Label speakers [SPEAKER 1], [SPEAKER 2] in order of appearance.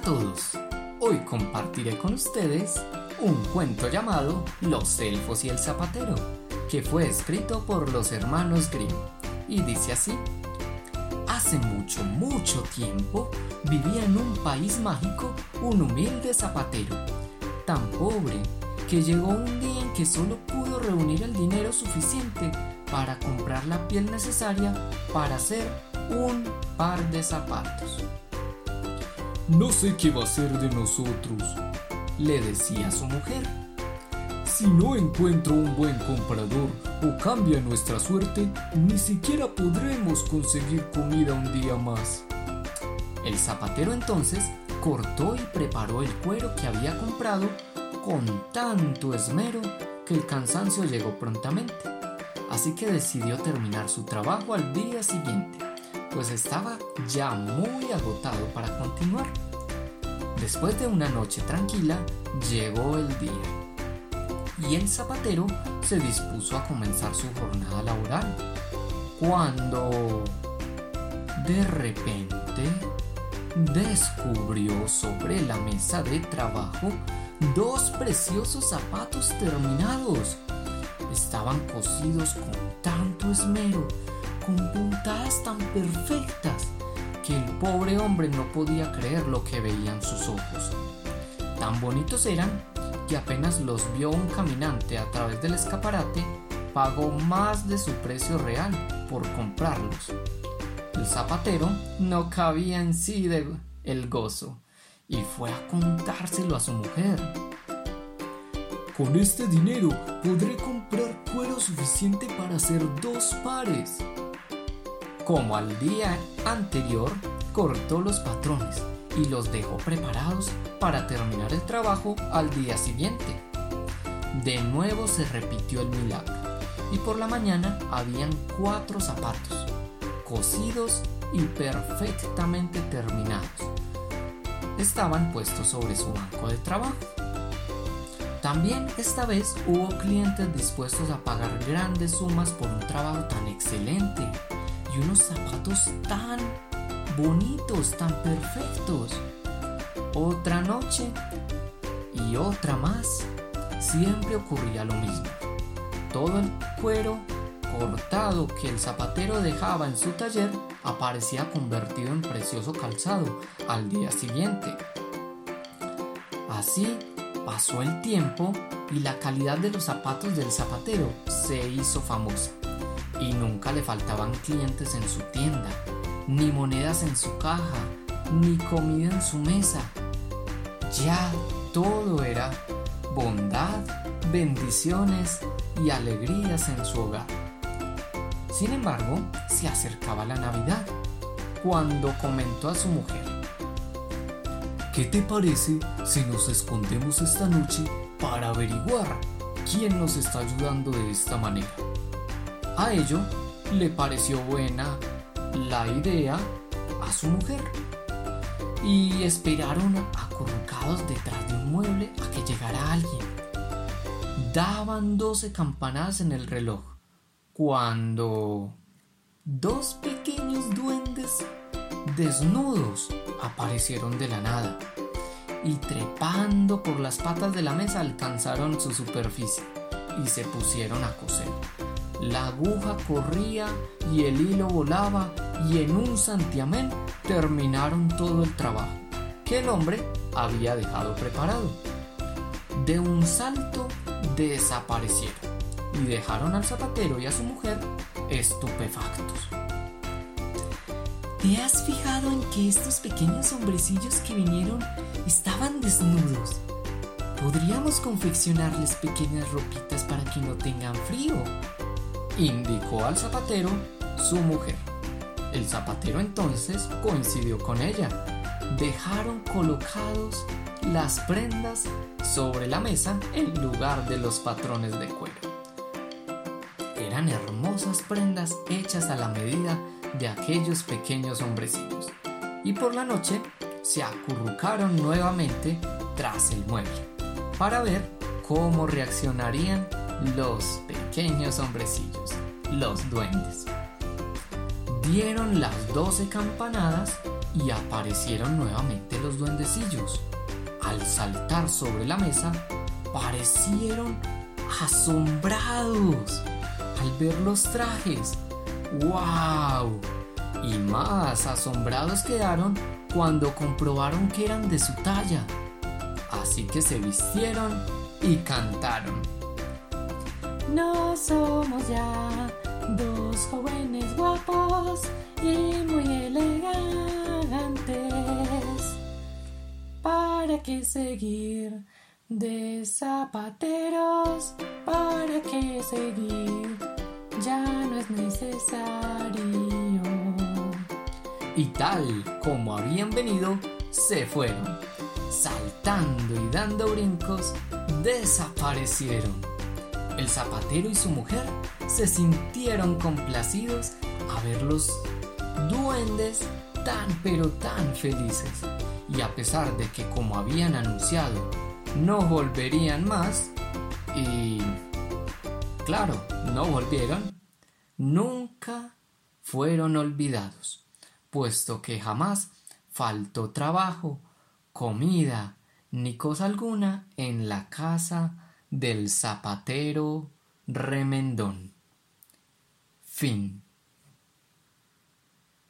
[SPEAKER 1] a todos. Hoy compartiré con ustedes un cuento llamado Los elfos y el zapatero, que fue escrito por los hermanos Grimm y dice así: Hace mucho, mucho tiempo vivía en un país mágico un humilde zapatero, tan pobre que llegó un día en que solo pudo reunir el dinero suficiente para comprar la piel necesaria para hacer un par de zapatos.
[SPEAKER 2] No sé qué va a ser de nosotros, le decía su mujer. Si no encuentro un buen comprador o cambia nuestra suerte, ni siquiera podremos conseguir comida un día más.
[SPEAKER 1] El zapatero entonces cortó y preparó el cuero que había comprado con tanto esmero que el cansancio llegó prontamente. Así que decidió terminar su trabajo al día siguiente pues estaba ya muy agotado para continuar. Después de una noche tranquila, llegó el día y el zapatero se dispuso a comenzar su jornada laboral. Cuando de repente descubrió sobre la mesa de trabajo dos preciosos zapatos terminados. Estaban cosidos con tanto esmero con puntadas tan perfectas que el pobre hombre no podía creer lo que veían sus ojos. Tan bonitos eran que apenas los vio un caminante a través del escaparate, pagó más de su precio real por comprarlos. El zapatero no cabía en sí de el gozo y fue a contárselo a su mujer.
[SPEAKER 2] Con este dinero podré comprar cuero suficiente para hacer dos pares.
[SPEAKER 1] Como al día anterior, cortó los patrones y los dejó preparados para terminar el trabajo al día siguiente. De nuevo se repitió el milagro y por la mañana habían cuatro zapatos, cosidos y perfectamente terminados. Estaban puestos sobre su banco de trabajo. También esta vez hubo clientes dispuestos a pagar grandes sumas por un trabajo tan excelente y unos zapatos tan bonitos, tan perfectos. Otra noche y otra más, siempre ocurría lo mismo. Todo el cuero cortado que el zapatero dejaba en su taller aparecía convertido en precioso calzado al día siguiente. Así pasó el tiempo y la calidad de los zapatos del zapatero se hizo famosa y nunca le faltaban clientes en su tienda, ni monedas en su caja, ni comida en su mesa. Ya todo era bondad, bendiciones y alegrías en su hogar. Sin embargo, se acercaba la Navidad, cuando comentó a su mujer,
[SPEAKER 2] ¿Qué te parece si nos escondemos esta noche para averiguar quién nos está ayudando de esta manera?
[SPEAKER 1] A ello le pareció buena la idea a su mujer y esperaron acurrucados detrás de un mueble a que llegara alguien. Daban doce campanadas en el reloj cuando dos pequeños duendes desnudos aparecieron de la nada y trepando por las patas de la mesa alcanzaron su superficie y se pusieron a coser. La aguja corría y el hilo volaba y en un santiamén terminaron todo el trabajo que el hombre había dejado preparado. De un salto desaparecieron y dejaron al zapatero y a su mujer estupefactos.
[SPEAKER 3] ¿Te has fijado en que estos pequeños hombrecillos que vinieron estaban desnudos? Podríamos confeccionarles pequeñas ropitas para que no tengan frío
[SPEAKER 1] indicó al zapatero su mujer. El zapatero entonces coincidió con ella. Dejaron colocados las prendas sobre la mesa en lugar de los patrones de cuero. Eran hermosas prendas hechas a la medida de aquellos pequeños hombrecillos. Y por la noche se acurrucaron nuevamente tras el mueble para ver cómo reaccionarían los pequeños hombrecillos, los duendes. Dieron las doce campanadas y aparecieron nuevamente los duendecillos. Al saltar sobre la mesa, parecieron asombrados al ver los trajes. ¡Wow! Y más asombrados quedaron cuando comprobaron que eran de su talla. Así que se vistieron y cantaron.
[SPEAKER 4] No somos ya dos jóvenes guapos y muy elegantes. ¿Para qué seguir de zapateros? ¿Para qué seguir? Ya no es necesario.
[SPEAKER 1] Y tal como habían venido, se fueron. Saltando y dando brincos, desaparecieron. El zapatero y su mujer se sintieron complacidos a ver los duendes tan pero tan felices. Y a pesar de que como habían anunciado, no volverían más, y claro, no volvieron, nunca fueron olvidados, puesto que jamás faltó trabajo, comida, ni cosa alguna en la casa del zapatero remendón. Fin.